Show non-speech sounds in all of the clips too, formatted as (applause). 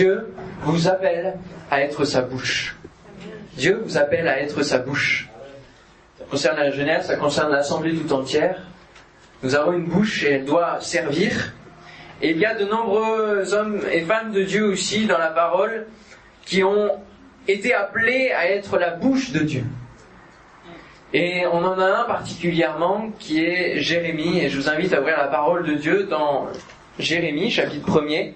Dieu vous appelle à être sa bouche. Dieu vous appelle à être sa bouche. Ça concerne la Genève, ça concerne l'Assemblée tout entière. Nous avons une bouche et elle doit servir. Et il y a de nombreux hommes et femmes de Dieu aussi dans la parole qui ont été appelés à être la bouche de Dieu. Et on en a un particulièrement qui est Jérémie, et je vous invite à ouvrir la parole de Dieu dans Jérémie, chapitre 1er.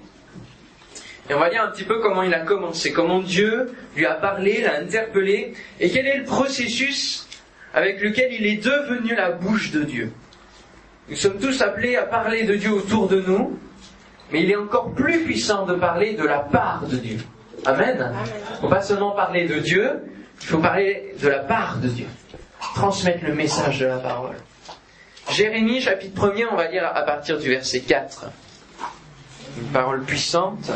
Et on va lire un petit peu comment il a commencé, comment Dieu lui a parlé, l'a interpellé, et quel est le processus avec lequel il est devenu la bouche de Dieu. Nous sommes tous appelés à parler de Dieu autour de nous, mais il est encore plus puissant de parler de la part de Dieu. Amen. Il ne faut pas seulement parler de Dieu, il faut parler de la part de Dieu transmettre le message de la parole. Jérémie chapitre 1er, on va lire à partir du verset 4. Une parole puissante.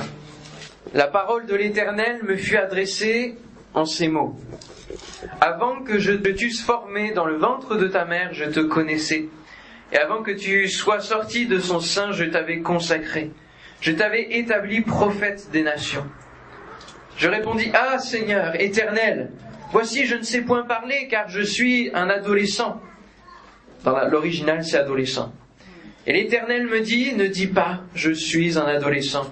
La parole de l'Éternel me fut adressée en ces mots. Avant que je te t'eusse formé dans le ventre de ta mère, je te connaissais. Et avant que tu sois sorti de son sein, je t'avais consacré. Je t'avais établi prophète des nations. Je répondis, Ah Seigneur, éternel, Voici, je ne sais point parler, car je suis un adolescent. Dans l'original, c'est adolescent. Et l'Éternel me dit, ne dis pas, je suis un adolescent.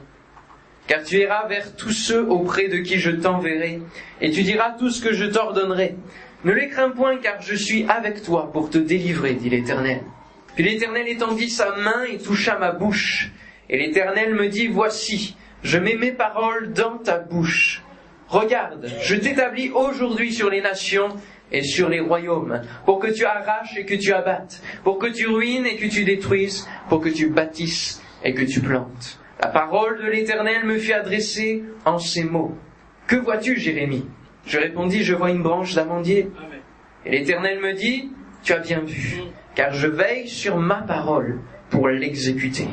Car tu iras vers tous ceux auprès de qui je t'enverrai, et tu diras tout ce que je t'ordonnerai. Ne les crains point, car je suis avec toi pour te délivrer, dit l'Éternel. Puis l'Éternel étendit sa main et toucha ma bouche. Et l'Éternel me dit, voici, je mets mes paroles dans ta bouche. Regarde, je t'établis aujourd'hui sur les nations et sur les royaumes, pour que tu arraches et que tu abattes, pour que tu ruines et que tu détruises, pour que tu bâtisses et que tu plantes. La parole de l'Éternel me fut adressée en ces mots. Que vois-tu, Jérémie? Je répondis, je vois une branche d'amandier. Et l'Éternel me dit, tu as bien vu, car je veille sur ma parole pour l'exécuter.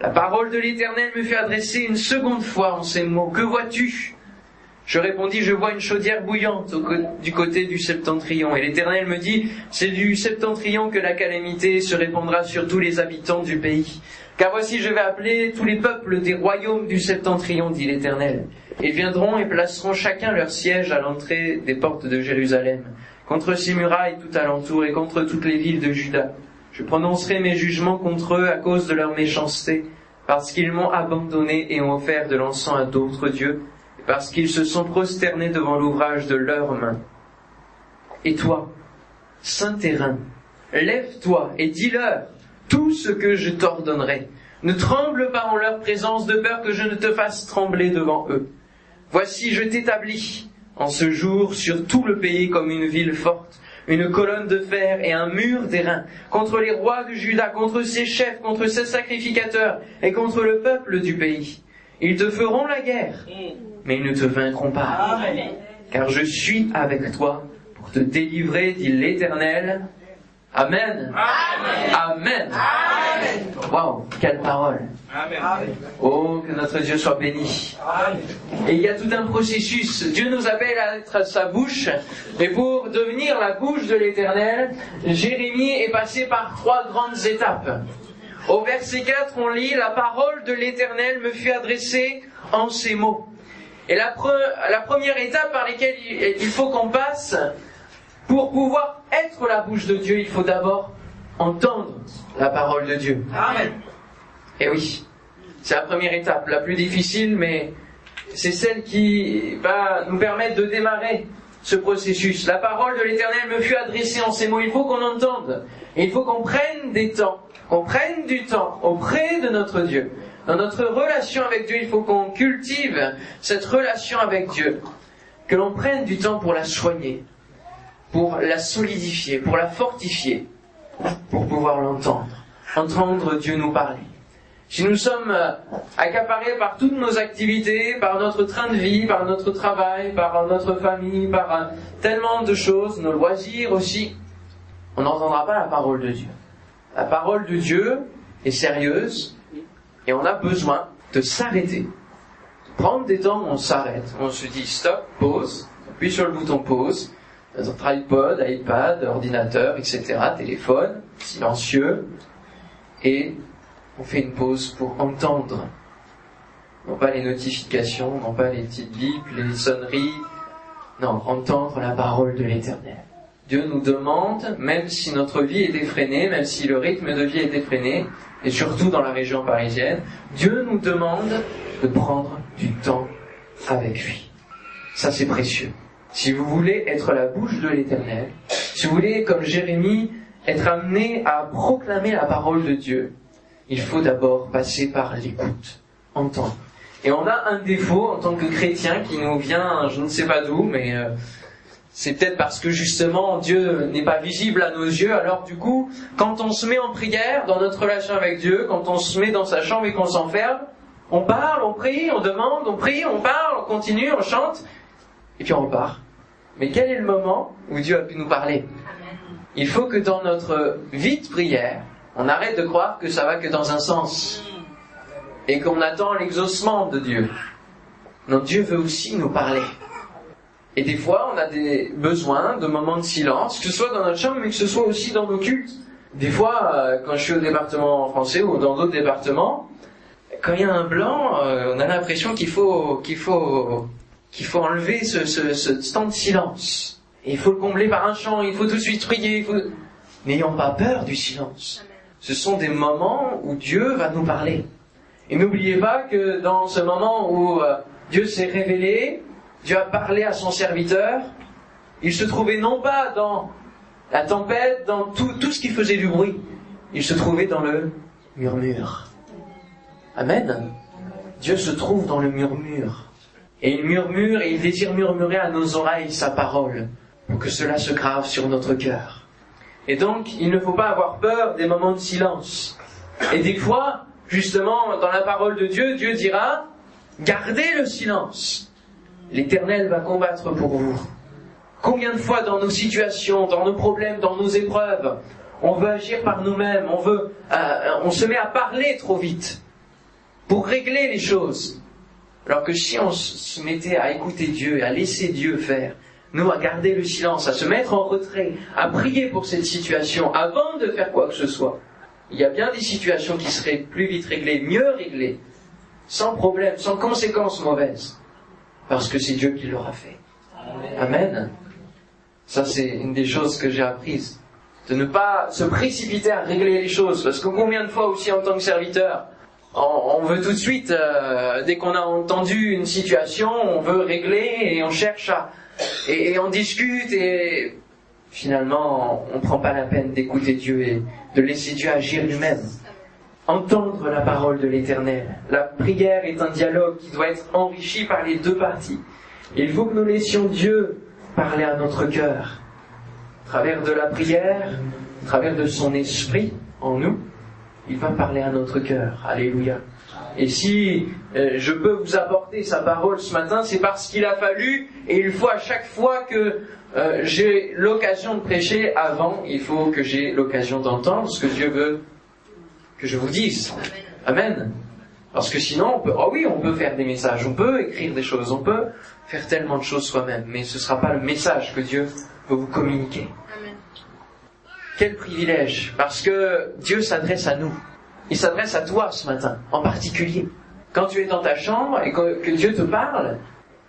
La parole de l'Éternel me fait adresser une seconde fois en ces mots. Que vois-tu? Je répondis, je vois une chaudière bouillante du côté du septentrion. Et l'Éternel me dit, c'est du septentrion que la calamité se répandra sur tous les habitants du pays. Car voici, je vais appeler tous les peuples des royaumes du septentrion, dit l'Éternel. Ils viendront et placeront chacun leur siège à l'entrée des portes de Jérusalem, contre ces murailles tout alentour et contre toutes les villes de Juda. Je prononcerai mes jugements contre eux à cause de leur méchanceté, parce qu'ils m'ont abandonné et ont offert de l'encens à d'autres dieux, parce qu'ils se sont prosternés devant l'ouvrage de leurs mains. Et toi, saint terrain, lève-toi et dis-leur tout ce que je t'ordonnerai. Ne tremble pas en leur présence de peur que je ne te fasse trembler devant eux. Voici, je t'établis en ce jour sur tout le pays comme une ville forte une colonne de fer et un mur d'airain, contre les rois de Juda, contre ses chefs, contre ses sacrificateurs et contre le peuple du pays. Ils te feront la guerre, mais ils ne te vaincront pas. Car je suis avec toi pour te délivrer, dit l'Éternel. Amen. Amen. Amen. Wow, quelle parole. Oh, que notre Dieu soit béni. Et il y a tout un processus. Dieu nous appelle à être sa bouche. Et pour devenir la bouche de l'Éternel, Jérémie est passé par trois grandes étapes. Au verset 4, on lit La parole de l'Éternel me fut adressée en ces mots. Et la, la première étape par laquelle il faut qu'on passe, pour pouvoir être la bouche de Dieu, il faut d'abord entendre la parole de Dieu. Amen. Et oui, c'est la première étape, la plus difficile, mais c'est celle qui va nous permettre de démarrer ce processus. La parole de l'Éternel me fut adressée en ces mots. Il faut qu'on entende. Et il faut qu'on prenne des temps, qu'on prenne du temps auprès de notre Dieu. Dans notre relation avec Dieu, il faut qu'on cultive cette relation avec Dieu. Que l'on prenne du temps pour la soigner, pour la solidifier, pour la fortifier, pour pouvoir l'entendre, entendre Dieu nous parler. Si nous sommes euh, accaparés par toutes nos activités, par notre train de vie, par notre travail, par notre famille, par euh, tellement de choses, nos loisirs aussi, on n'entendra pas la parole de Dieu. La parole de Dieu est sérieuse et on a besoin de s'arrêter. Prendre des temps où on s'arrête, on se dit stop, pause, appuie sur le bouton pause, notre iPod, iPad, ordinateur, etc., téléphone, silencieux, et on fait une pause pour entendre. Non pas les notifications, non pas les petites bips, les sonneries. Non, entendre la parole de l'éternel. Dieu nous demande, même si notre vie est effrénée, même si le rythme de vie est effréné, et surtout dans la région parisienne, Dieu nous demande de prendre du temps avec lui. Ça c'est précieux. Si vous voulez être la bouche de l'éternel, si vous voulez, comme Jérémie, être amené à proclamer la parole de Dieu, il faut d'abord passer par l'écoute, entendre. Et on a un défaut en tant que chrétien qui nous vient, je ne sais pas d'où, mais euh, c'est peut-être parce que justement Dieu n'est pas visible à nos yeux. Alors du coup, quand on se met en prière dans notre relation avec Dieu, quand on se met dans sa chambre et qu'on s'enferme, on parle, on prie, on demande, on prie, on parle, on continue, on chante, et puis on repart. Mais quel est le moment où Dieu a pu nous parler Il faut que dans notre vie de prière, on arrête de croire que ça va que dans un sens et qu'on attend l'exaucement de Dieu. Non, Dieu veut aussi nous parler. Et des fois, on a des besoins de moments de silence, que ce soit dans notre chambre, mais que ce soit aussi dans nos cultes. Des fois, euh, quand je suis au département français ou dans d'autres départements, quand il y a un blanc, euh, on a l'impression qu'il faut, qu'il faut, qu'il faut enlever ce, ce, ce temps de silence. Et il faut le combler par un chant, il faut tout de suite prier, faut... N'ayons pas peur du silence. Ce sont des moments où Dieu va nous parler. Et n'oubliez pas que dans ce moment où euh, Dieu s'est révélé, Dieu a parlé à son serviteur, il se trouvait non pas dans la tempête, dans tout, tout ce qui faisait du bruit, il se trouvait dans le murmure. Amen. Dieu se trouve dans le murmure. Et il murmure et il désire murmurer à nos oreilles sa parole pour que cela se grave sur notre cœur. Et donc, il ne faut pas avoir peur des moments de silence. Et des fois, justement, dans la parole de Dieu, Dieu dira, gardez le silence. L'Éternel va combattre pour vous. Combien de fois dans nos situations, dans nos problèmes, dans nos épreuves, on veut agir par nous-mêmes, on veut, euh, on se met à parler trop vite pour régler les choses. Alors que si on se mettait à écouter Dieu, à laisser Dieu faire, nous à garder le silence, à se mettre en retrait, à prier pour cette situation avant de faire quoi que ce soit, il y a bien des situations qui seraient plus vite réglées, mieux réglées, sans problème, sans conséquences mauvaises, parce que c'est Dieu qui l'aura fait. Amen. Ça, c'est une des choses que j'ai apprises. De ne pas se précipiter à régler les choses, parce que combien de fois aussi en tant que serviteur, on, veut tout de suite, euh, dès qu'on a entendu une situation, on veut régler et on cherche à... Et, et on discute et finalement, on ne prend pas la peine d'écouter Dieu et de laisser Dieu agir lui-même. Entendre la parole de l'Éternel. La prière est un dialogue qui doit être enrichi par les deux parties. Il faut que nous laissions Dieu parler à notre cœur. À travers de la prière, à travers de son esprit en nous, il va parler à notre cœur. Alléluia. Et si euh, je peux vous apporter sa parole ce matin, c'est parce qu'il a fallu, et il faut à chaque fois que euh, j'ai l'occasion de prêcher avant, il faut que j'ai l'occasion d'entendre ce que Dieu veut que je vous dise. Amen. Parce que sinon, on peut, oh oui, on peut faire des messages, on peut écrire des choses, on peut faire tellement de choses soi-même, mais ce ne sera pas le message que Dieu veut vous communiquer. Quel privilège, parce que Dieu s'adresse à nous. Il s'adresse à toi ce matin, en particulier. Quand tu es dans ta chambre et que, Dieu te parle,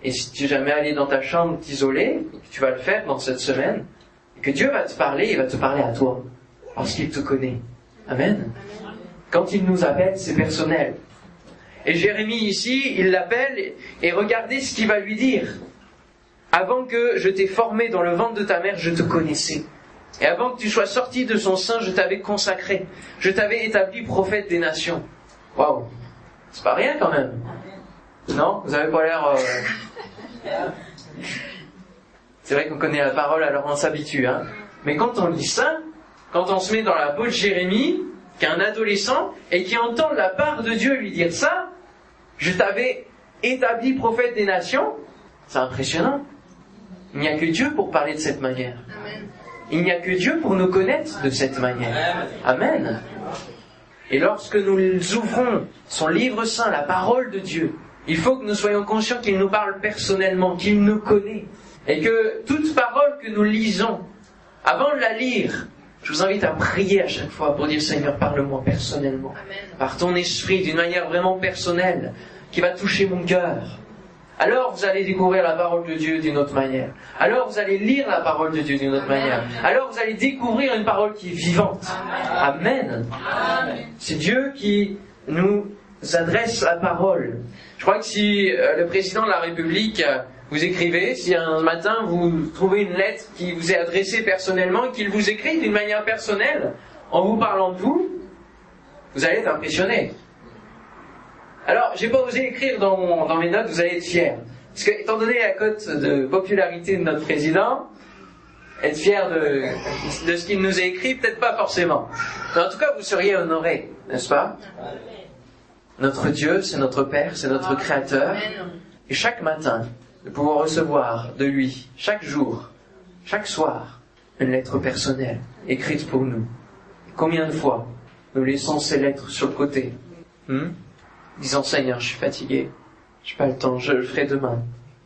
et si tu n'es jamais allé dans ta chambre t'isoler, tu vas le faire dans cette semaine, et que Dieu va te parler, il va te parler à toi, parce qu'il te connaît. Amen. Quand il nous appelle, c'est personnel. Et Jérémie ici, il l'appelle, et regardez ce qu'il va lui dire. Avant que je t'ai formé dans le ventre de ta mère, je te connaissais. Et avant que tu sois sorti de son sein, je t'avais consacré. Je t'avais établi prophète des nations. Waouh C'est pas rien quand même. Non? Vous avez pas l'air... Euh, (laughs) c'est vrai qu'on connaît la parole, alors on s'habitue. Hein Mais quand on lit ça, quand on se met dans la peau de Jérémie, qui est un adolescent, et qui entend la part de Dieu lui dire ça, je t'avais établi prophète des nations, c'est impressionnant. Il n'y a que Dieu pour parler de cette manière. Il n'y a que Dieu pour nous connaître de cette manière. Amen. Et lorsque nous ouvrons son livre saint, la parole de Dieu, il faut que nous soyons conscients qu'il nous parle personnellement, qu'il nous connaît. Et que toute parole que nous lisons, avant de la lire, je vous invite à prier à chaque fois pour dire Seigneur, parle-moi personnellement. Par ton esprit, d'une manière vraiment personnelle. qui va toucher mon cœur. Alors vous allez découvrir la parole de Dieu d'une autre manière. Alors vous allez lire la parole de Dieu d'une autre manière. Alors vous allez découvrir une parole qui est vivante. Amen. C'est Dieu qui nous adresse la parole. Je crois que si euh, le président de la République euh, vous écrivez, si un matin vous trouvez une lettre qui vous est adressée personnellement, qu'il vous écrit d'une manière personnelle, en vous parlant de vous, vous allez être impressionné. Alors, j'ai pas osé écrire dans, mes notes, vous allez être fiers. Parce que, étant donné la cote de popularité de notre président, être fier de, de ce qu'il nous a écrit, peut-être pas forcément. Mais en tout cas, vous seriez honoré, n'est-ce pas? Notre Dieu, c'est notre Père, c'est notre Créateur. Et chaque matin, de pouvoir recevoir de lui, chaque jour, chaque soir, une lettre personnelle, écrite pour nous. Combien de fois nous laissons ces lettres sur le côté? Hmm? Disant Seigneur, je suis fatigué, je n'ai pas le temps, je le ferai demain,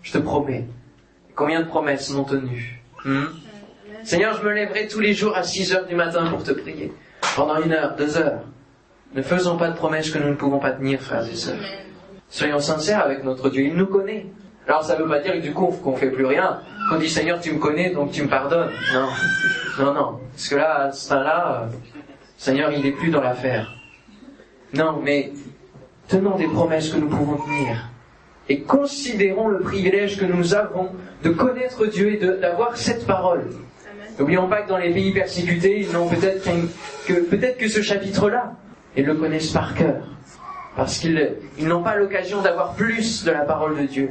je te promets. Combien de promesses non tenues hmm Seigneur, je me lèverai tous les jours à 6 heures du matin pour te prier, pendant une heure, deux heures. Ne faisons pas de promesses que nous ne pouvons pas tenir, frères et sœurs. Soyons sincères avec notre Dieu, il nous connaît. Alors ça ne veut pas dire que du coup qu'on fait plus rien. Qu'on dit Seigneur, tu me connais, donc tu me pardonnes. Non, non, non. Parce que là, à ce temps-là, euh, Seigneur, il n'est plus dans l'affaire. Non, mais tenons des promesses que nous pouvons tenir. Et considérons le privilège que nous avons de connaître Dieu et d'avoir cette parole. N'oublions pas que dans les pays persécutés, ils n'ont peut-être que, peut-être que ce chapitre-là, ils le connaissent par cœur. Parce qu'ils n'ont pas l'occasion d'avoir plus de la parole de Dieu.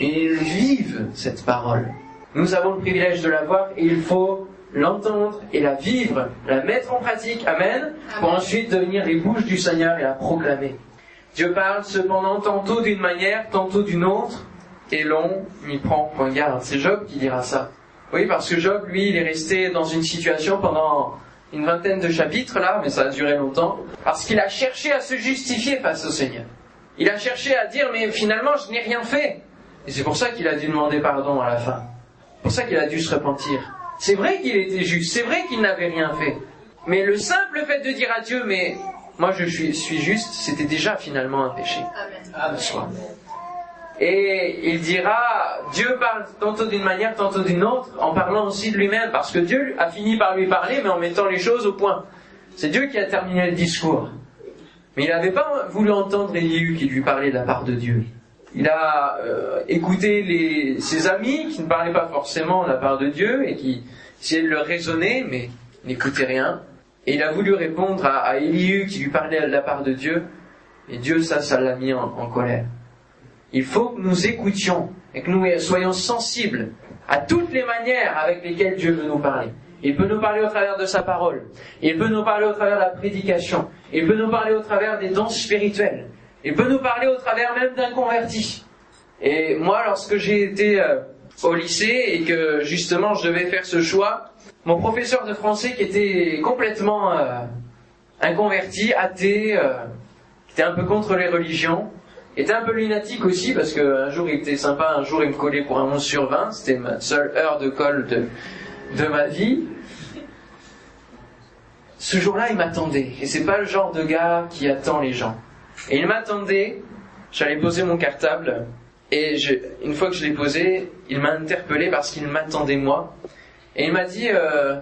Et ils vivent cette parole. Nous avons le privilège de la voir et il faut l'entendre et la vivre, la mettre en pratique, amen, pour ensuite devenir les bouches du Seigneur et la proclamer. Dieu parle cependant tantôt d'une manière, tantôt d'une autre, et l'on n'y prend point garde. C'est Job qui dira ça. Oui, parce que Job, lui, il est resté dans une situation pendant une vingtaine de chapitres là, mais ça a duré longtemps, parce qu'il a cherché à se justifier face au Seigneur. Il a cherché à dire, mais finalement, je n'ai rien fait. Et c'est pour ça qu'il a dû demander pardon à la fin. Pour ça qu'il a dû se repentir. C'est vrai qu'il était juste, c'est vrai qu'il n'avait rien fait. Mais le simple fait de dire à Dieu, mais moi je suis, suis juste, c'était déjà finalement un péché. Amen. Soi. Et il dira, Dieu parle tantôt d'une manière, tantôt d'une autre, en parlant aussi de lui-même, parce que Dieu a fini par lui parler, mais en mettant les choses au point. C'est Dieu qui a terminé le discours. Mais il n'avait pas voulu entendre Élihu qui lui parlait de la part de Dieu. Il a euh, écouté les, ses amis qui ne parlaient pas forcément de la part de Dieu et qui essayaient de le raisonner, mais n'écoutaient rien. Et il a voulu répondre à, à qui lui parlait de la part de Dieu, et Dieu, ça, ça l'a mis en colère. Il faut que nous écoutions et que nous soyons sensibles à toutes les manières avec lesquelles Dieu veut nous parler. Il peut nous parler au travers de sa parole. Il peut nous parler au travers de la prédication. Il peut nous parler au travers des danses spirituelles. Il peut nous parler au travers même d'un converti. Et moi, lorsque j'ai été euh, au lycée et que justement je devais faire ce choix, mon professeur de français qui était complètement euh, inconverti, athée, euh, qui était un peu contre les religions, était un peu lunatique aussi parce qu'un jour il était sympa, un jour il me collait pour un 11 sur 20, c'était ma seule heure de colle de, ma vie. Ce jour-là, il m'attendait. Et c'est pas le genre de gars qui attend les gens. Et il m'attendait, j'allais poser mon cartable, et une fois que je l'ai posé, il m'a interpellé parce qu'il m'attendait moi. Et il m'a dit, euh,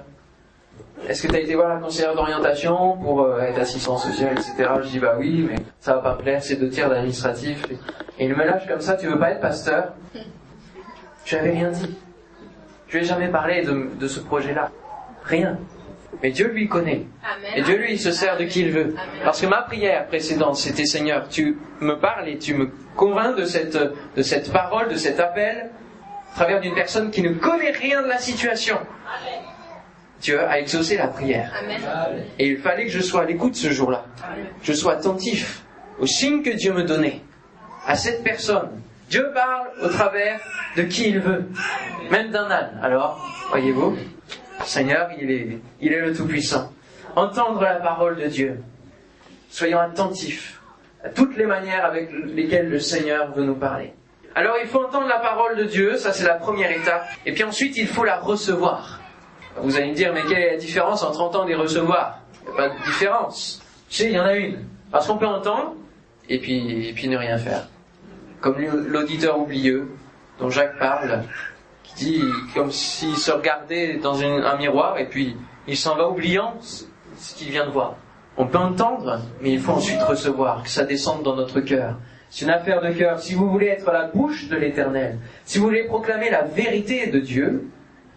est-ce que tu as été voir la conseillère d'orientation pour euh, être assistant social, etc. Je dis bah oui, mais ça va pas me plaire, c'est deux tiers d'administratif. Et il me lâche comme ça, tu veux pas être pasteur? Je n'avais rien dit. Je lui ai jamais parlé de, de ce projet-là. Rien. Mais Dieu lui connaît. Et Dieu lui, il se sert de qui il veut. Parce que ma prière précédente, c'était Seigneur, tu me parles et tu me convaincs de cette, de cette parole, de cet appel, travers d'une personne qui ne connaît rien de la situation. Dieu a exaucé la prière. Et il fallait que je sois à l'écoute ce jour-là. Je sois attentif aux signes que Dieu me donnait, à cette personne. Dieu parle au travers de qui il veut, même d'un âne. Alors, voyez-vous, Seigneur, il est, il est le Tout-Puissant. Entendre la parole de Dieu. Soyons attentifs à toutes les manières avec lesquelles le Seigneur veut nous parler. Alors il faut entendre la parole de Dieu, ça c'est la première étape. Et puis ensuite il faut la recevoir. Vous allez me dire, mais quelle est la différence entre entendre et recevoir? Il n'y a pas de différence. Tu sais, il y en a une. Parce qu'on peut entendre et puis, et puis ne rien faire. comme l'auditeur oublieux dont Jacques parle, qui dit comme s'il se regardait dans un miroir et puis il s'en va oubliant ce qu'il vient de voir. On peut entendre, mais il faut ensuite recevoir, que ça descende dans notre cœur. C'est une affaire de cœur. Si vous voulez être la bouche de l'Éternel, si vous voulez proclamer la vérité de Dieu,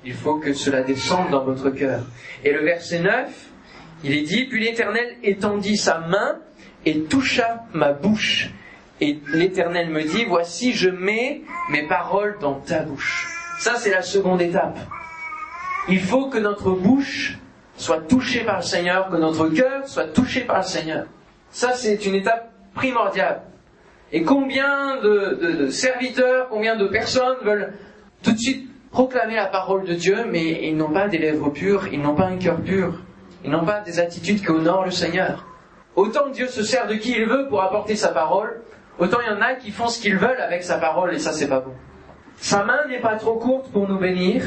il faut que cela descende dans votre cœur. Et le verset 9, il est dit, puis l'Éternel étendit sa main et toucha ma bouche. Et l'Éternel me dit, voici, je mets mes paroles dans ta bouche. Ça, c'est la seconde étape. Il faut que notre bouche soit touchée par le Seigneur, que notre cœur soit touché par le Seigneur. Ça, c'est une étape primordiale. Et combien de, serviteurs, combien de personnes veulent tout de suite proclamer la parole de Dieu, mais ils n'ont pas des lèvres pures, ils n'ont pas un cœur pur, ils n'ont pas des attitudes qui honorent le Seigneur. Autant Dieu se sert de qui il veut pour apporter sa parole, autant il y en a qui font ce qu'ils veulent avec sa parole, et ça c'est pas bon. Sa main n'est pas trop courte pour nous bénir,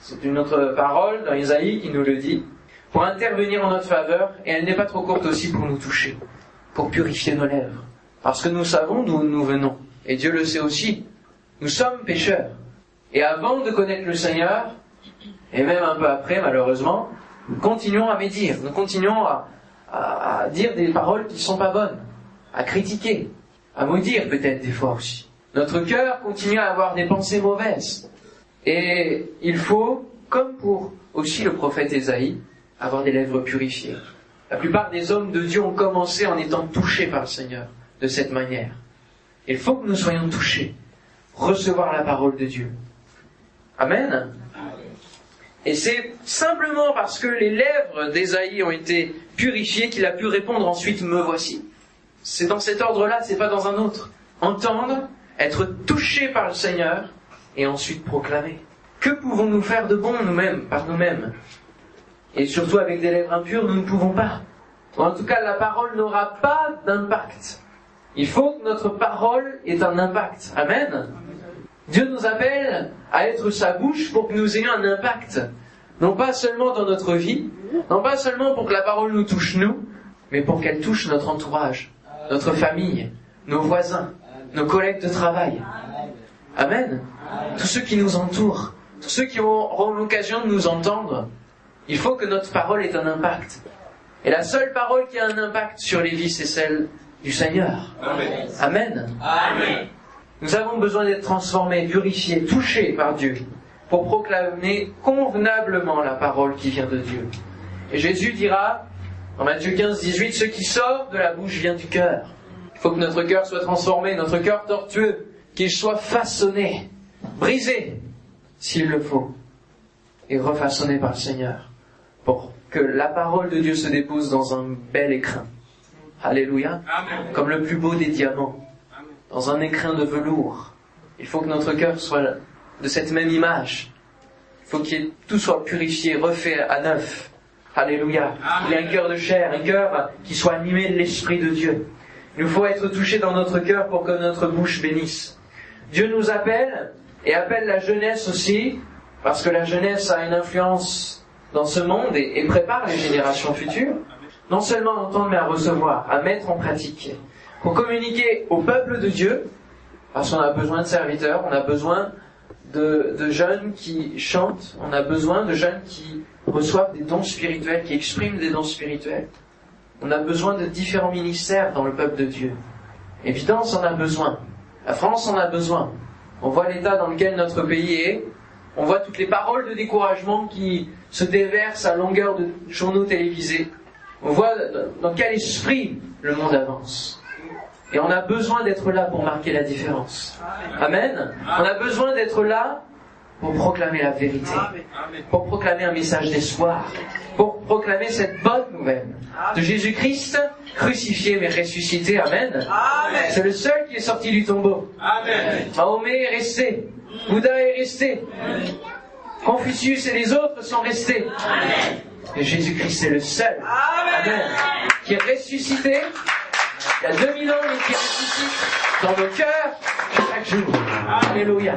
c'est une autre parole dans Isaïe qui nous le dit, pour intervenir en notre faveur, et elle n'est pas trop courte aussi pour nous toucher, pour purifier nos lèvres. Parce que nous savons d'où nous venons, et Dieu le sait aussi. Nous sommes pécheurs. Et avant de connaître le Seigneur, et même un peu après malheureusement, nous continuons à médire, nous continuons à, à, dire des paroles qui ne sont pas bonnes, à critiquer, à maudire peut-être des fois aussi. Notre cœur continue à avoir des pensées mauvaises. Et il faut, comme pour aussi le prophète Ésaïe, avoir des lèvres purifiées. La plupart des hommes de Dieu ont commencé en étant touchés par le Seigneur de cette manière. Il faut que nous soyons touchés, recevoir la parole de Dieu. Amen. Et c'est simplement parce que les lèvres d'Ésaïe ont été purifiées qu'il a pu répondre ensuite Me voici. C'est dans cet ordre-là, c'est pas dans un autre. Entendre, être touché par le Seigneur et ensuite proclamer. Que pouvons-nous faire de bon nous-mêmes, par nous-mêmes? Et surtout avec des lèvres impures, nous ne pouvons pas. En tout cas, la parole n'aura pas d'impact. Il faut que notre parole ait un impact. Amen. Dieu nous appelle à être sa bouche pour que nous ayons un impact. Non pas seulement dans notre vie, non pas seulement pour que la parole nous touche nous, mais pour qu'elle touche notre entourage, notre famille, nos voisins, nos collègues de travail. Amen. Tous ceux qui nous entourent, tous ceux qui auront l'occasion de nous entendre, il faut que notre parole ait un impact. Et la seule parole qui a un impact sur les vies, c'est celle du Seigneur. Amen. Amen. Nous avons besoin d'être transformés, purifiés, touchés par Dieu pour proclamer convenablement la parole qui vient de Dieu. Et Jésus dira, en Matthieu 15, 18, ce qui sort de la bouche vient du cœur. Il faut que notre cœur soit transformé, notre cœur tortueux, qu'il soit façonné, brisé, s'il le faut, et refaçonné par le Seigneur, pour que la parole de Dieu se dépose dans un bel écrin. Alléluia. Comme le plus beau des diamants dans un écrin de velours. Il faut que notre cœur soit de cette même image. Il faut que tout soit purifié, refait à neuf. Alléluia. Il y a un cœur de chair, un cœur qui soit animé de l'Esprit de Dieu. Il nous faut être touché dans notre cœur pour que notre bouche bénisse. Dieu nous appelle et appelle la jeunesse aussi, parce que la jeunesse a une influence dans ce monde et, et prépare les générations futures. Non seulement à entendre, mais à recevoir, à mettre en pratique pour communiquer au peuple de Dieu, parce qu'on a besoin de serviteurs, on a besoin de, jeunes qui chantent, on a besoin de jeunes qui reçoivent des dons spirituels, qui expriment des dons spirituels. On a besoin de différents ministères dans le peuple de Dieu. Évidence, on a besoin. La France en a besoin. On voit l'état dans lequel notre pays est. On voit toutes les paroles de découragement qui se déversent à longueur de journaux télévisés. On voit dans quel esprit le monde avance. Et on a besoin d'être là pour marquer la différence. Amen. On a besoin d'être là pour proclamer la vérité, pour proclamer un message d'espoir, pour proclamer cette bonne nouvelle de Jésus-Christ crucifié mais ressuscité. Amen. C'est le seul qui est sorti du tombeau. Mahomet est resté. Bouddha est resté. Confucius et les autres sont restés. Et Jésus-Christ est le seul. Amen. Qui est ressuscité il y a 2000 ans, il qui ressuscite dans nos cœurs chaque jour. Alléluia.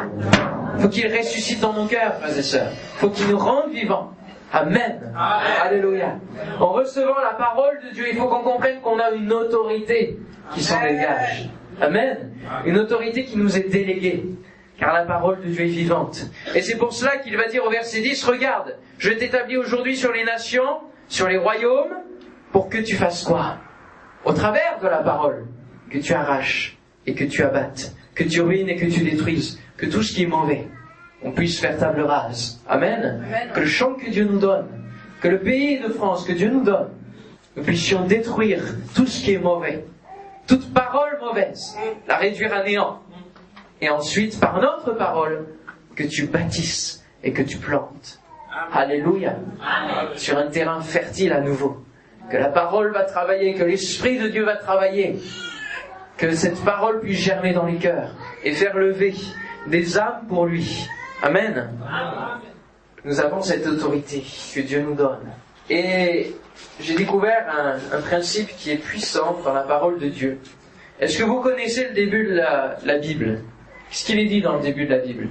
Faut qu'il ressuscite dans nos cœurs, frères et sœurs. Faut qu'il nous rende vivants. Amen. Alléluia. En recevant la parole de Dieu, il faut qu'on comprenne qu'on a une autorité qui s'en dégage. Amen. Une autorité qui nous est déléguée. Car la parole de Dieu est vivante. Et c'est pour cela qu'il va dire au verset 10, regarde, je t'établis aujourd'hui sur les nations, sur les royaumes, pour que tu fasses quoi? Au travers de la parole, que tu arraches et que tu abattes, que tu ruines et que tu détruises, que tout ce qui est mauvais, on puisse faire table rase. Amen. Que le champ que Dieu nous donne, que le pays de France que Dieu nous donne, nous puissions détruire tout ce qui est mauvais, toute parole mauvaise, la réduire à néant. Et ensuite, par notre parole, que tu bâtisses et que tu plantes. Alléluia. Sur un terrain fertile à nouveau. Que la parole va travailler, que l'Esprit de Dieu va travailler. Que cette parole puisse germer dans les cœurs et faire lever des âmes pour lui. Amen. Nous avons cette autorité que Dieu nous donne. Et j'ai découvert un, principe qui est puissant dans la parole de Dieu. Est-ce que vous connaissez le début de la, la Bible? Qu'est-ce qu'il est dit dans le début de la Bible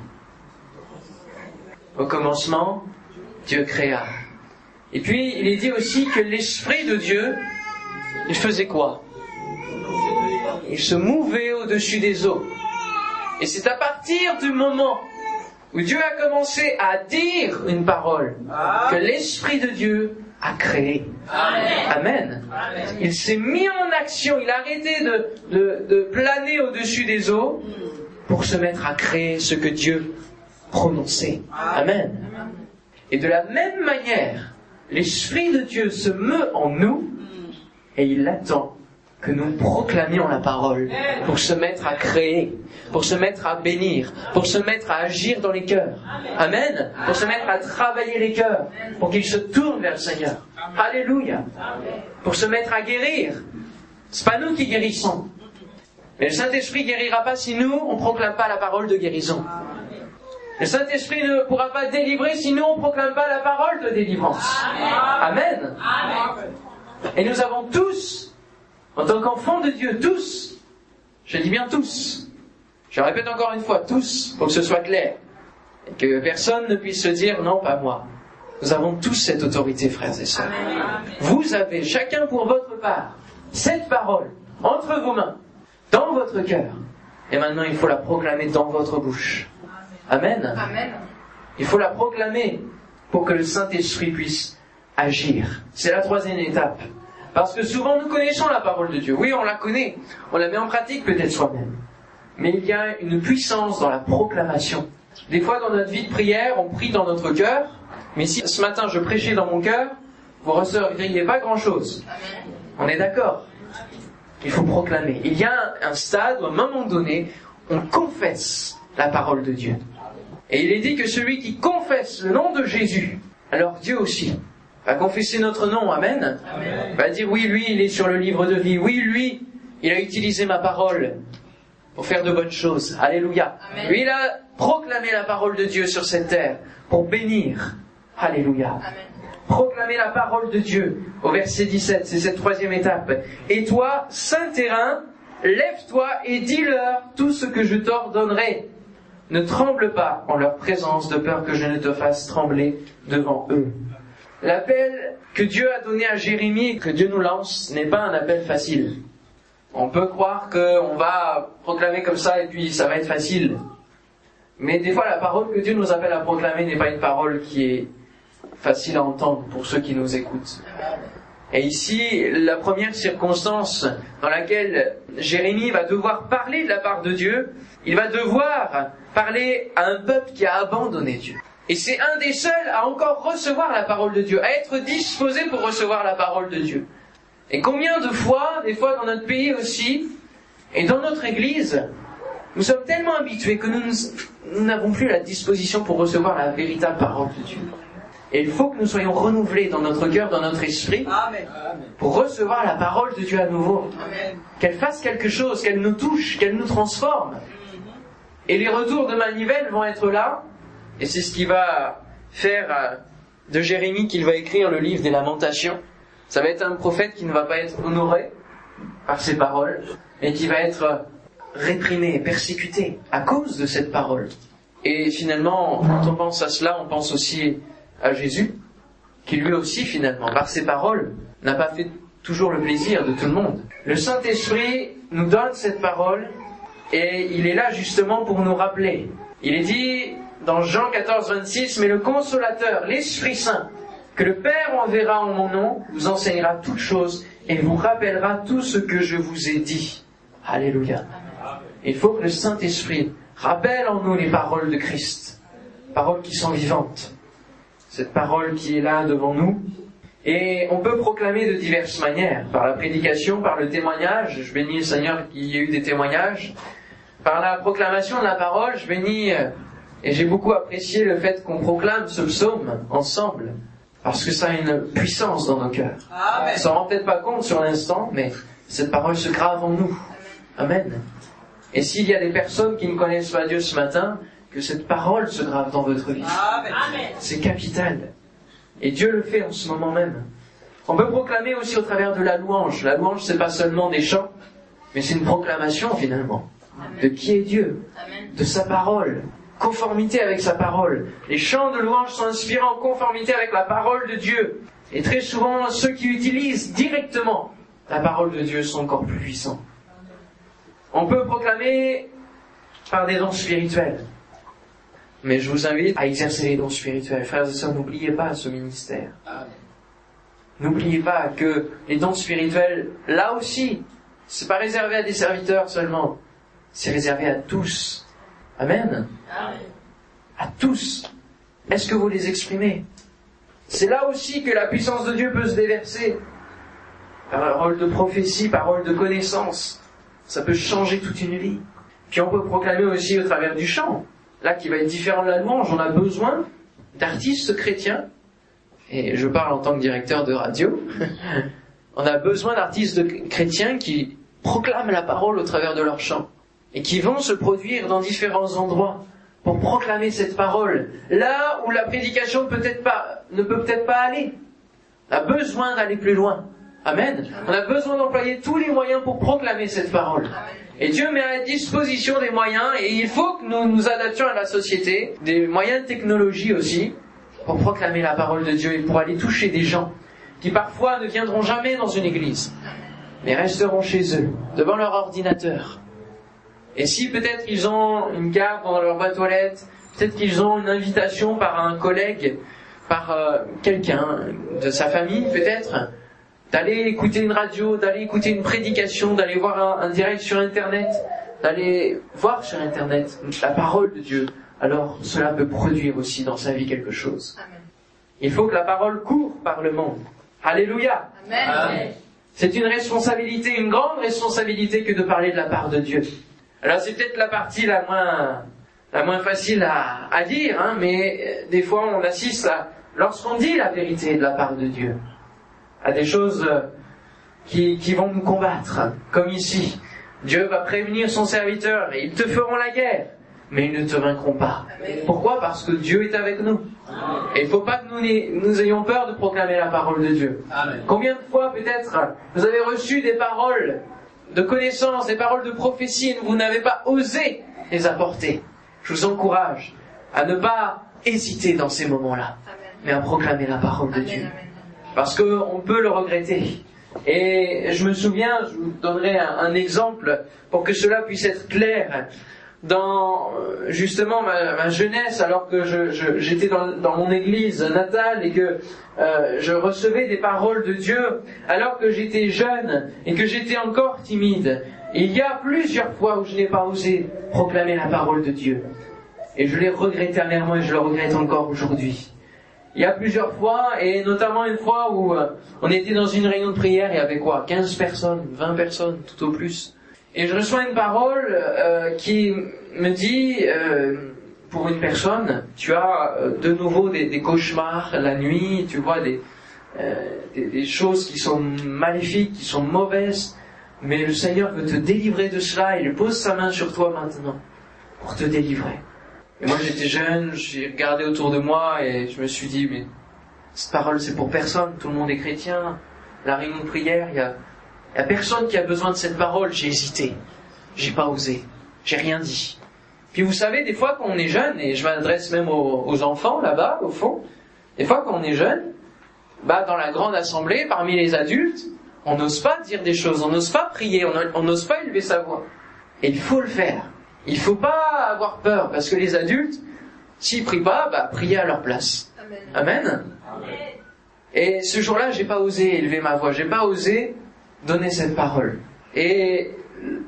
Au commencement, Dieu créa. Et puis, il est dit aussi que l'Esprit de Dieu, il faisait quoi? Il se mouvait au-dessus des eaux. Et c'est à partir du moment où Dieu a commencé à dire une parole que l'Esprit de Dieu a créé. Amen. Il s'est mis en action, il a arrêté de, de planer au-dessus des eaux pour se mettre à créer ce que Dieu prononçait. Amen. Et de la même manière, l'Esprit de Dieu se meut en nous et il attend que nous proclamions la parole pour se mettre à créer, pour se mettre à bénir, pour se mettre à agir dans les cœurs. Amen. Pour se mettre à travailler les cœurs, pour qu'ils se tournent vers le Seigneur. Alléluia. Pour se mettre à guérir. C'est pas nous qui guérissons. Mais le Saint-Esprit guérira pas si nous, on proclame pas la parole de guérison. Le Saint-Esprit ne pourra pas délivrer si nous, on proclame pas la parole de délivrance. Amen. Et nous avons tous en tant qu'enfants de Dieu, tous, je dis bien tous, je répète encore une fois, tous, pour que ce soit clair, et que personne ne puisse se dire non, pas moi. Nous avons tous cette autorité, frères et sœurs. Vous avez, chacun pour votre part, cette parole entre vos mains, dans votre cœur. Et maintenant, il faut la proclamer dans votre bouche. Amen. Il faut la proclamer pour que le Saint-Esprit puisse agir. C'est la troisième étape. Parce que souvent nous connaissons la parole de Dieu. Oui, on la connaît. On la met en pratique peut-être soi-même. Mais il y a une puissance dans la proclamation. Des fois, dans notre vie de prière, on prie dans notre cœur. Mais si ce matin je prêchais dans mon cœur, vous ne recevriez pas grand-chose. On est d'accord Il faut proclamer. Il y a un stade où, à un moment donné, on confesse la parole de Dieu. Et il est dit que celui qui confesse le nom de Jésus, alors Dieu aussi va confesser notre nom, Amen. Va dire oui, lui, il est sur le livre de vie. Oui, lui, il a utilisé ma parole pour faire de bonnes choses. Alléluia. Lui, il a proclamé la parole de Dieu sur cette terre pour bénir. Alléluia. Proclamer la parole de Dieu. Au verset 17, c'est cette troisième étape. Et toi, saint terrain, lève-toi et dis-leur tout ce que je t'ordonnerai. Ne tremble pas en leur présence de peur que je ne te fasse trembler devant eux. L'appel que Dieu a donné à Jérémie et que Dieu nous lance n'est pas un appel facile. On peut croire qu'on va proclamer comme ça et puis ça va être facile. Mais des fois, la parole que Dieu nous appelle à proclamer n'est pas une parole qui est facile à entendre pour ceux qui nous écoutent. Et ici, la première circonstance dans laquelle Jérémie va devoir parler de la part de Dieu, il va devoir parler à un peuple qui a abandonné Dieu. Et c'est un des seuls à encore recevoir la parole de Dieu, à être disposé pour recevoir la parole de Dieu. Et combien de fois, des fois dans notre pays aussi, et dans notre Église, nous sommes tellement habitués que nous n'avons plus la disposition pour recevoir la véritable parole de Dieu. Et il faut que nous soyons renouvelés dans notre cœur, dans notre esprit, pour recevoir la parole de Dieu à nouveau. Qu'elle fasse quelque chose, qu'elle nous touche, qu'elle nous transforme. Et les retours de manivelle vont être là, et c'est ce qui va faire euh, de Jérémie qu'il va écrire le livre des lamentations. Ça va être un prophète qui ne va pas être honoré par ses paroles, mais qui va être réprimé, persécuté à cause de cette parole. Et finalement, quand on pense à cela, on pense aussi à Jésus, qui lui aussi, finalement, par ses paroles, n'a pas fait toujours le plaisir de tout le monde. Le Saint-Esprit nous donne cette parole et il est là justement pour nous rappeler. Il est dit dans Jean 14, 26, mais le consolateur, l'Esprit Saint, que le Père enverra en mon nom, vous enseignera toutes choses et vous rappellera tout ce que je vous ai dit. Alléluia. Il faut que le Saint-Esprit rappelle en nous les paroles de Christ, paroles qui sont vivantes. Cette parole qui est là devant nous, et on peut proclamer de diverses manières, par la prédication, par le témoignage. Je bénis le Seigneur qu'il y ait eu des témoignages. Par la proclamation de la parole, je bénis, euh, et j'ai beaucoup apprécié le fait qu'on proclame ce psaume ensemble, parce que ça a une puissance dans nos cœurs. On s'en rend peut-être pas compte sur l'instant, mais cette parole se grave en nous. Amen. Et s'il y a des personnes qui ne connaissent pas Dieu ce matin, que cette parole se grave dans votre vie. C'est capital. Et Dieu le fait en ce moment même. On peut proclamer aussi au travers de la louange. La louange, c'est pas seulement des chants, mais c'est une proclamation finalement de qui est Dieu, de sa parole, conformité avec sa parole. Les chants de louange sont inspirés en conformité avec la parole de Dieu. Et très souvent, ceux qui utilisent directement la parole de Dieu sont encore plus puissants. On peut proclamer par des dons spirituels. Mais je vous invite à exercer les dons spirituels. Frères et sœurs, n'oubliez pas ce ministère. N'oubliez pas que les dons spirituels, là aussi, c'est pas réservé à des serviteurs seulement. C'est réservé à tous. Amen. À tous. Est-ce que vous les exprimez? C'est là aussi que la puissance de Dieu peut se déverser. Parole de prophétie, parole de connaissance. Ça peut changer toute une vie. Puis on peut proclamer aussi au travers du chant. Là, qui va être différent de la louange, on a besoin d'artistes chrétiens et je parle en tant que directeur de radio, (laughs) on a besoin d'artistes chrétiens qui proclament la parole au travers de leur chant et qui vont se produire dans différents endroits pour proclamer cette parole là où la prédication peut-être pas, ne peut peut-être pas aller. On a besoin d'aller plus loin. Amen. On a besoin d'employer tous les moyens pour proclamer cette parole. Et Dieu met à disposition des moyens et il faut que nous nous adaptions à la société, des moyens de technologie aussi, pour proclamer la parole de Dieu et pour aller toucher des gens qui parfois ne viendront jamais dans une église, mais resteront chez eux, devant leur ordinateur. Et si peut-être ils ont une carte dans leur boîte aux peut-être qu'ils ont une invitation par un collègue, par euh, quelqu'un de sa famille peut-être, d'aller écouter une radio, d'aller écouter une prédication, d'aller voir un, un direct sur Internet, d'aller voir sur Internet la parole de Dieu, alors cela peut produire aussi dans sa vie quelque chose. Il faut que la parole court par le monde. Alléluia. C'est une responsabilité, une grande responsabilité que de parler de la part de Dieu. Alors c'est peut-être la partie la moins, la moins facile à, à dire, hein, mais euh, des fois on assiste à, lorsqu'on dit la vérité de la part de Dieu, à des choses euh, qui, qui vont nous combattre, comme ici. Dieu va prévenir son serviteur, et ils te feront la guerre mais ils ne te vaincront pas. Pourquoi? Parce que Dieu est avec nous. Et il ne faut pas que nous, nous, ayons peur de proclamer la parole de Dieu. Combien de fois peut-être vous avez reçu des paroles de connaissance, des paroles de prophétie et vous n'avez pas osé les apporter? Je vous encourage à ne pas hésiter dans ces moments-là, mais à proclamer la parole de Dieu. Parce qu'on peut le regretter. Et je me souviens, je vous donnerai un, exemple pour que cela puisse être clair dans justement ma, jeunesse, alors que j'étais dans, mon église natale et que euh, je recevais des paroles de Dieu, alors que j'étais jeune et que j'étais encore timide. il y a plusieurs fois où je n'ai pas osé proclamer la parole de Dieu. Et je l'ai regretté amèrement et je le regrette encore aujourd'hui. Il y a plusieurs fois, et notamment une fois où euh, on était dans une réunion de prière, il y avait quoi 15 personnes, 20 personnes, tout au plus. Et je reçois une parole euh, qui me dit, euh, pour une personne, tu as de nouveau des, cauchemars la nuit, tu vois des, des, des, choses qui sont maléfiques, qui sont mauvaises, mais le Seigneur veut te délivrer de cela, il pose sa main sur toi maintenant pour te délivrer. Et moi j'étais jeune, j'ai regardé autour de moi et je me suis dit, mais cette parole c'est pour personne, tout le monde est chrétien, la réunion de prière, il y a n'y a personne qui a besoin de cette parole. J'ai hésité. J'ai pas osé. J'ai rien dit. Puis vous savez, des fois quand on est jeune, et je m'adresse même aux, enfants là-bas, au fond, des fois quand on est jeune, bah dans la grande assemblée, parmi les adultes, on n'ose pas dire des choses, on n'ose pas prier, on n'ose pas élever sa voix. Et il faut le faire. Il ne faut pas avoir peur, parce que les adultes, s'ils prient pas, bah, priez à leur place. Amen. Et ce jour-là, j'ai pas osé élever ma voix, j'ai pas osé donner cette parole. Et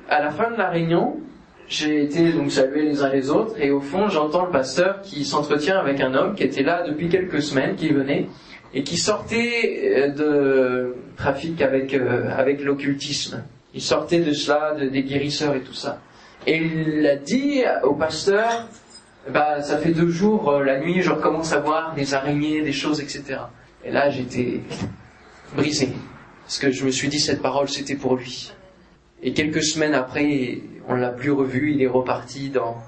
à la fin de la réunion, j'ai été donc salué les uns les autres, et au fond, j'entends le pasteur qui s'entretient avec un homme qui était là depuis quelques semaines, qui venait, et qui sortait euh, de trafic avec, euh, avec l'occultisme. Il sortait de cela, de, des guérisseurs et tout ça. Et il a dit au pasteur, bah, ça fait deux jours, euh, la nuit, je recommence à voir des araignées, des choses, etc. Et là, j'étais brisé. Parce que je me suis dit, cette parole, c'était pour lui. Et quelques semaines après, on l'a plus revu, il est reparti dans,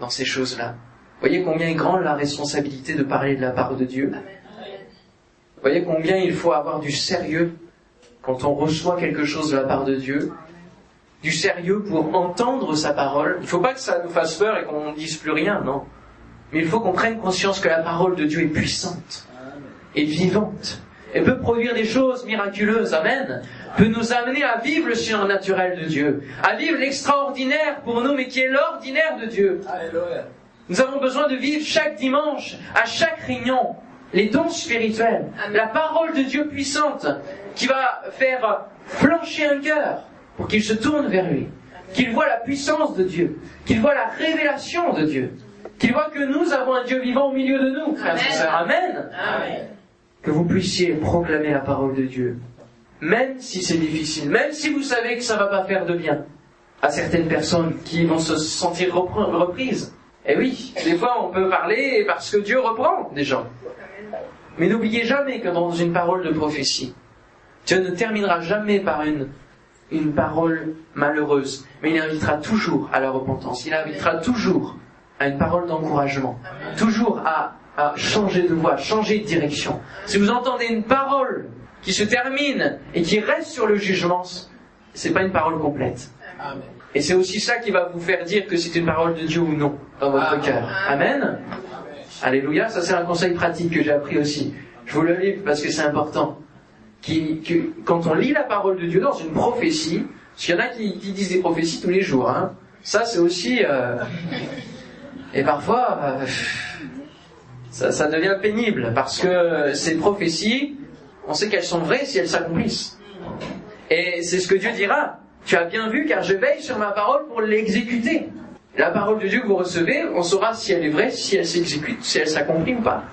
dans ces choses-là. Voyez combien est grande la responsabilité de parler de la part de Dieu. Voyez combien il faut avoir du sérieux quand on reçoit quelque chose de la part de Dieu, du sérieux pour entendre sa parole. Il ne faut pas que ça nous fasse peur et qu'on ne dise plus rien, non. Mais il faut qu'on prenne conscience que la parole de Dieu est puissante et vivante. Elle peut produire des choses miraculeuses, amen. Peut nous amener à vivre le surnaturel de Dieu, à vivre l'extraordinaire pour nous, mais qui est l'ordinaire de Dieu. Nous avons besoin de vivre chaque dimanche, à chaque réunion, les dons spirituels, la parole de Dieu puissante, qui va faire flancher un cœur pour qu'il se tourne vers lui, qu'il voit la puissance de Dieu, qu'il voit la révélation de Dieu, qu'il voit que nous avons un Dieu vivant au milieu de nous, Amen. Amen. Que vous puissiez proclamer la parole de Dieu, même si c'est difficile, même si vous savez que ça va pas faire de bien à certaines personnes qui vont se sentir reprises. Et eh oui, des fois on peut parler parce que Dieu reprend des gens. Mais n'oubliez jamais que dans une parole de prophétie, Dieu ne terminera jamais par une, une parole malheureuse, mais il invitera toujours à la repentance, il invitera toujours à une parole d'encouragement, toujours à, à changer de voie, changer de direction. Si vous entendez une parole qui se termine et qui reste sur le jugement, c'est pas une parole complète. Et c'est aussi ça qui va vous faire dire que c'est une parole de Dieu ou non dans votre cœur. Amen. Alléluia, ça c'est un conseil pratique que j'ai appris aussi. Je vous le livre parce que c'est important. Quand on lit la parole de Dieu dans une prophétie, parce qu'il y en a qui, disent des prophéties tous les jours, hein, ça c'est aussi... Euh, et parfois, euh, ça devient pénible, parce que ces prophéties, on sait qu'elles sont vraies si elles s'accomplissent. Et c'est ce que Dieu dira. Tu as bien vu car je veille sur ma parole pour l'exécuter. La parole de Dieu que vous recevez, on saura si elle est vraie, si elle s'exécute, si elle s'accomplit ou pas.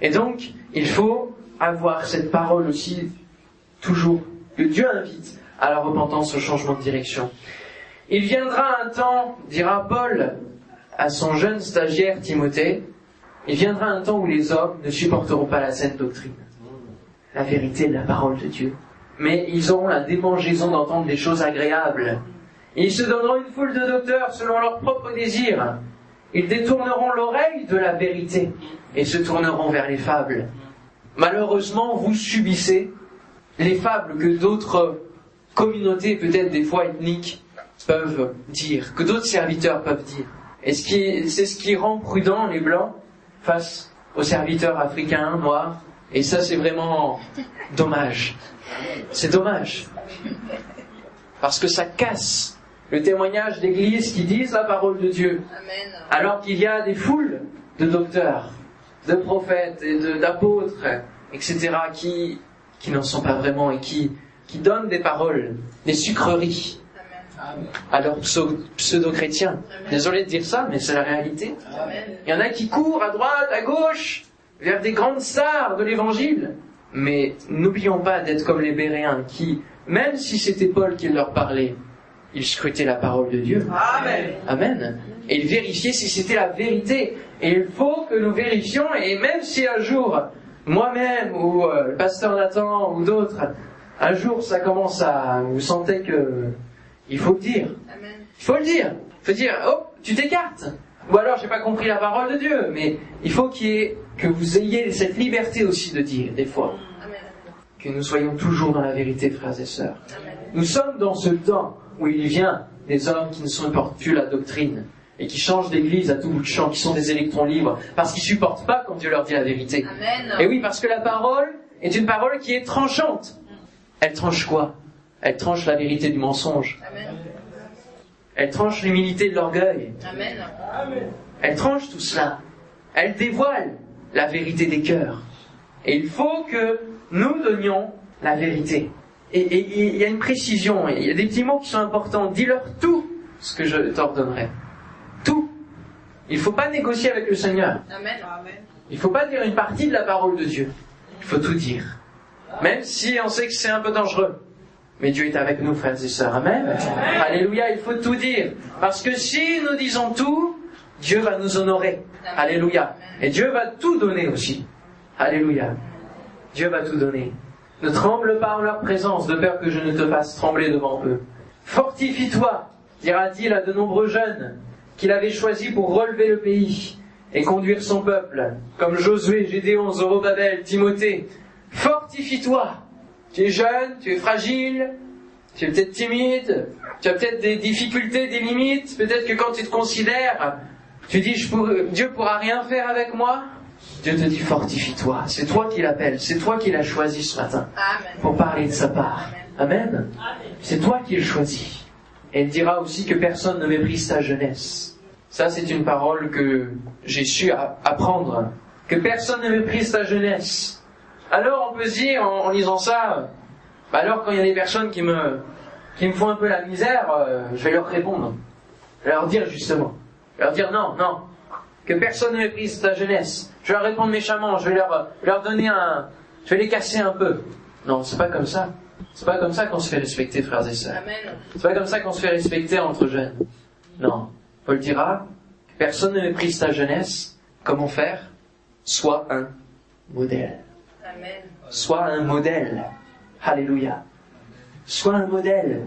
Et donc, il faut avoir cette parole aussi, toujours, que Dieu invite à la repentance, au changement de direction. Il viendra un temps, dira Paul à son jeune stagiaire Timothée, il viendra un temps où les hommes ne supporteront pas la saine doctrine, la vérité de la parole de Dieu. Mais ils auront la démangeaison d'entendre des choses agréables ils se donneront une foule de docteurs selon leurs propres désirs. Ils détourneront l'oreille de la vérité et se tourneront vers les fables. Malheureusement, vous subissez les fables que d'autres communautés, peut-être des fois ethniques, peuvent dire, que d'autres serviteurs peuvent dire. Et c'est ce qui rend prudent les blancs face aux serviteurs africains, noirs. Et ça, c'est vraiment dommage. C'est dommage. Parce que ça casse le témoignage d'églises qui disent la parole de Dieu. Alors qu'il y a des foules de docteurs, de prophètes et d'apôtres, etc., qui, qui n'en sont pas vraiment et qui, qui donnent des paroles, des sucreries à leurs pseudo-chrétiens. Désolé de dire ça, mais c'est la réalité. Il y en a qui courent à droite, à gauche, vers des grandes stars de l'évangile. Mais n'oublions pas d'être comme les Béréens qui, même si c'était Paul qui leur parlait, il scrutait la parole de Dieu. Amen. Amen. Et il vérifiait si c'était la vérité. Et il faut que nous vérifions, et même si un jour, moi-même, ou euh, le pasteur Nathan, ou d'autres, un jour ça commence à, vous sentez que, il faut le dire. Il faut le dire. Il faut dire, oh, tu t'écartes. Ou alors j'ai pas compris la parole de Dieu. Mais il faut qu'il y ait, que vous ayez cette liberté aussi de dire, des fois. Amen. Que nous soyons toujours dans la vérité, frères et sœurs. Amen. Nous sommes dans ce temps où il vient des hommes qui ne supportent plus la doctrine et qui changent d'église à tout bout de champ, qui sont des électrons libres, parce qu'ils supportent pas quand Dieu leur dit la vérité. Et oui, parce que la parole est une parole qui est tranchante. Elle tranche quoi? Elle tranche la vérité du mensonge. Elle tranche l'humilité de l'orgueil. Elle tranche tout cela. Elle dévoile la vérité des cœurs. Et il faut que nous donnions la vérité. Et, il y a une précision, il y a des petits mots qui sont importants. Dis-leur tout ce que je t'ordonnerai. Il ne faut pas négocier avec le Seigneur. Il ne faut pas dire une partie de la parole de Dieu. Il faut tout dire. Même si on sait que c'est un peu dangereux. Mais Dieu est avec nous, frères et sœurs. Amen. Alléluia, il faut tout dire. Parce que si nous disons tout, Dieu va nous honorer. Alléluia. Et Dieu va tout donner aussi. Alléluia. Dieu va tout donner. Ne tremble pas en leur présence, de peur que je ne te fasse trembler devant eux. Fortifie-toi, dira-t-il à de nombreux jeunes qu'il avait choisis pour relever le pays et conduire son peuple, comme Josué, Gédéon, Zorobabel, Timothée. Fortifie-toi. Tu es jeune, tu es fragile, tu es peut-être timide, tu as peut-être des difficultés, des limites, peut-être que quand tu te considères, tu dis je ne Dieu pourra rien faire avec moi. Dieu te dit fortifie-toi. C'est toi qui l'appelle, c'est toi qui l'as choisi ce matin pour parler de sa part. Amen. C'est toi qui le choisis. Il dira aussi que personne ne méprise ta jeunesse. Ça, c'est une parole que j'ai su apprendre. Que personne ne méprise ta jeunesse. Alors, on peut se dire, en, lisant ça, bah alors quand il y a des personnes qui me, qui me font un peu la misère, euh, je vais leur répondre. Je vais leur dire justement. Je vais leur dire non, non. Que personne ne méprise ta jeunesse. Je vais leur répondre méchamment. Je vais leur, leur donner un, je vais les casser un peu. Non, c'est pas comme ça. C'est pas comme ça qu'on se fait respecter, frères et sœurs. C'est pas comme ça qu'on se fait respecter entre jeunes. Non. Paul dira, personne ne méprise ta jeunesse. Comment faire Sois un modèle. Amen. Sois un modèle. Alléluia. Sois un modèle.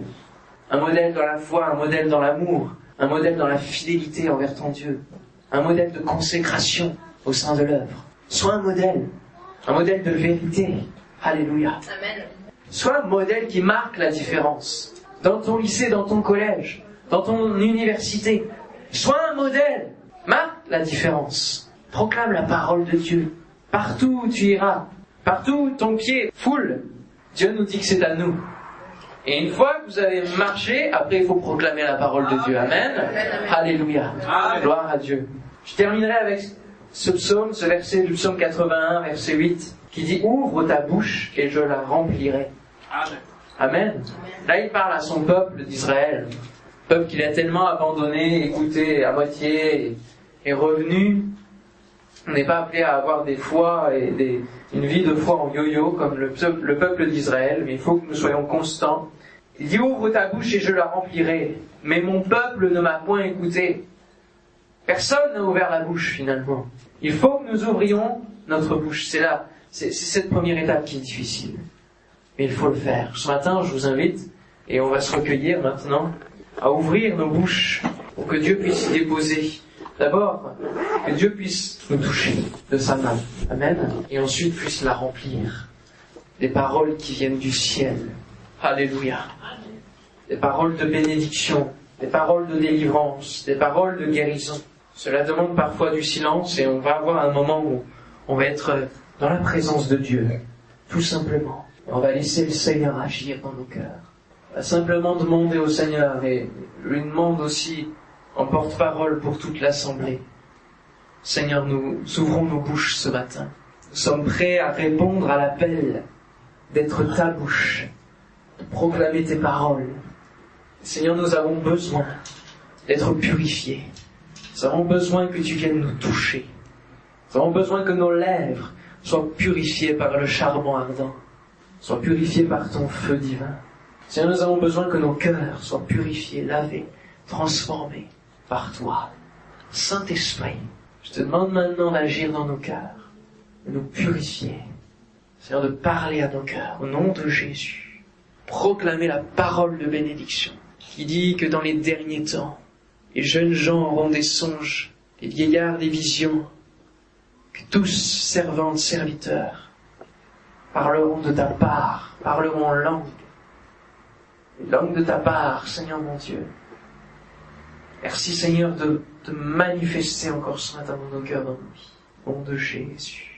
Un modèle dans la foi, un modèle dans l'amour, un modèle dans la fidélité envers ton Dieu, un modèle de consécration au sein de l'œuvre. Sois un modèle, un modèle de vérité. Alléluia. Amen. Sois un modèle qui marque la différence. Dans ton lycée, dans ton collège, dans ton université. Sois un modèle. Marque la différence. Proclame la parole de Dieu. Partout où tu iras, partout où ton pied foule, Dieu nous dit que c'est à nous. Et une fois que vous avez marché, après il faut proclamer la parole de Dieu. Amen. Alléluia. Gloire à Dieu. Je terminerai avec ce psaume, ce verset du psaume 81, verset 8, qui dit Ouvre ta bouche et je la remplirai. Amen. Là, il parle à son peuple d'Israël, peuple qu'il a tellement abandonné, écouté à moitié, et revenu. On n'est pas appelé à avoir des foi et une vie de foi en yo-yo comme le, le peuple d'Israël, mais il faut que nous soyons constants. Il dit ouvre ta bouche et je la remplirai. Mais mon peuple ne m'a point écouté. Personne n'a ouvert la bouche finalement. Il faut que nous ouvrions notre bouche. C'est là, c'est cette première étape qui est difficile mais il faut le faire. Ce matin, je vous invite, et on va se recueillir maintenant, à ouvrir nos bouches pour que Dieu puisse y déposer. D'abord, que Dieu puisse nous toucher de sa main. Amen. Et ensuite puisse la remplir. Des paroles qui viennent du ciel. Alléluia. Des paroles de bénédiction, des paroles de délivrance, des paroles de guérison. Cela demande parfois du silence et on va avoir un moment où on va être dans la présence de Dieu. Tout simplement. On va laisser le Seigneur agir dans nos cœurs. On va simplement demander au Seigneur et lui demande aussi en porte-parole pour toute l'assemblée. Seigneur, nous ouvrons nos bouches ce matin. Nous sommes prêts à répondre à l'appel d'être ta bouche, de proclamer tes paroles. Seigneur, nous avons besoin d'être purifiés. Nous avons besoin que tu viennes nous toucher. Nous avons besoin que nos lèvres soient purifiées par le charbon ardent soient purifiés par ton feu divin. Seigneur, nous avons besoin que nos cœurs soient purifiés, lavés, transformés par toi. Saint-Esprit, je te demande maintenant d'agir dans nos cœurs, de nous purifier. Seigneur, de parler à nos cœurs au nom de Jésus. Proclamer la parole de bénédiction qui dit que dans les derniers temps, les jeunes gens auront des songes, les vieillards des visions, que tous, servantes, serviteurs, parleront de ta part, parleront en langue, langue de ta part, Seigneur mon Dieu. Merci Seigneur de te manifester encore ce matin dans nos cœurs, dans nos vies. Nom de Jésus.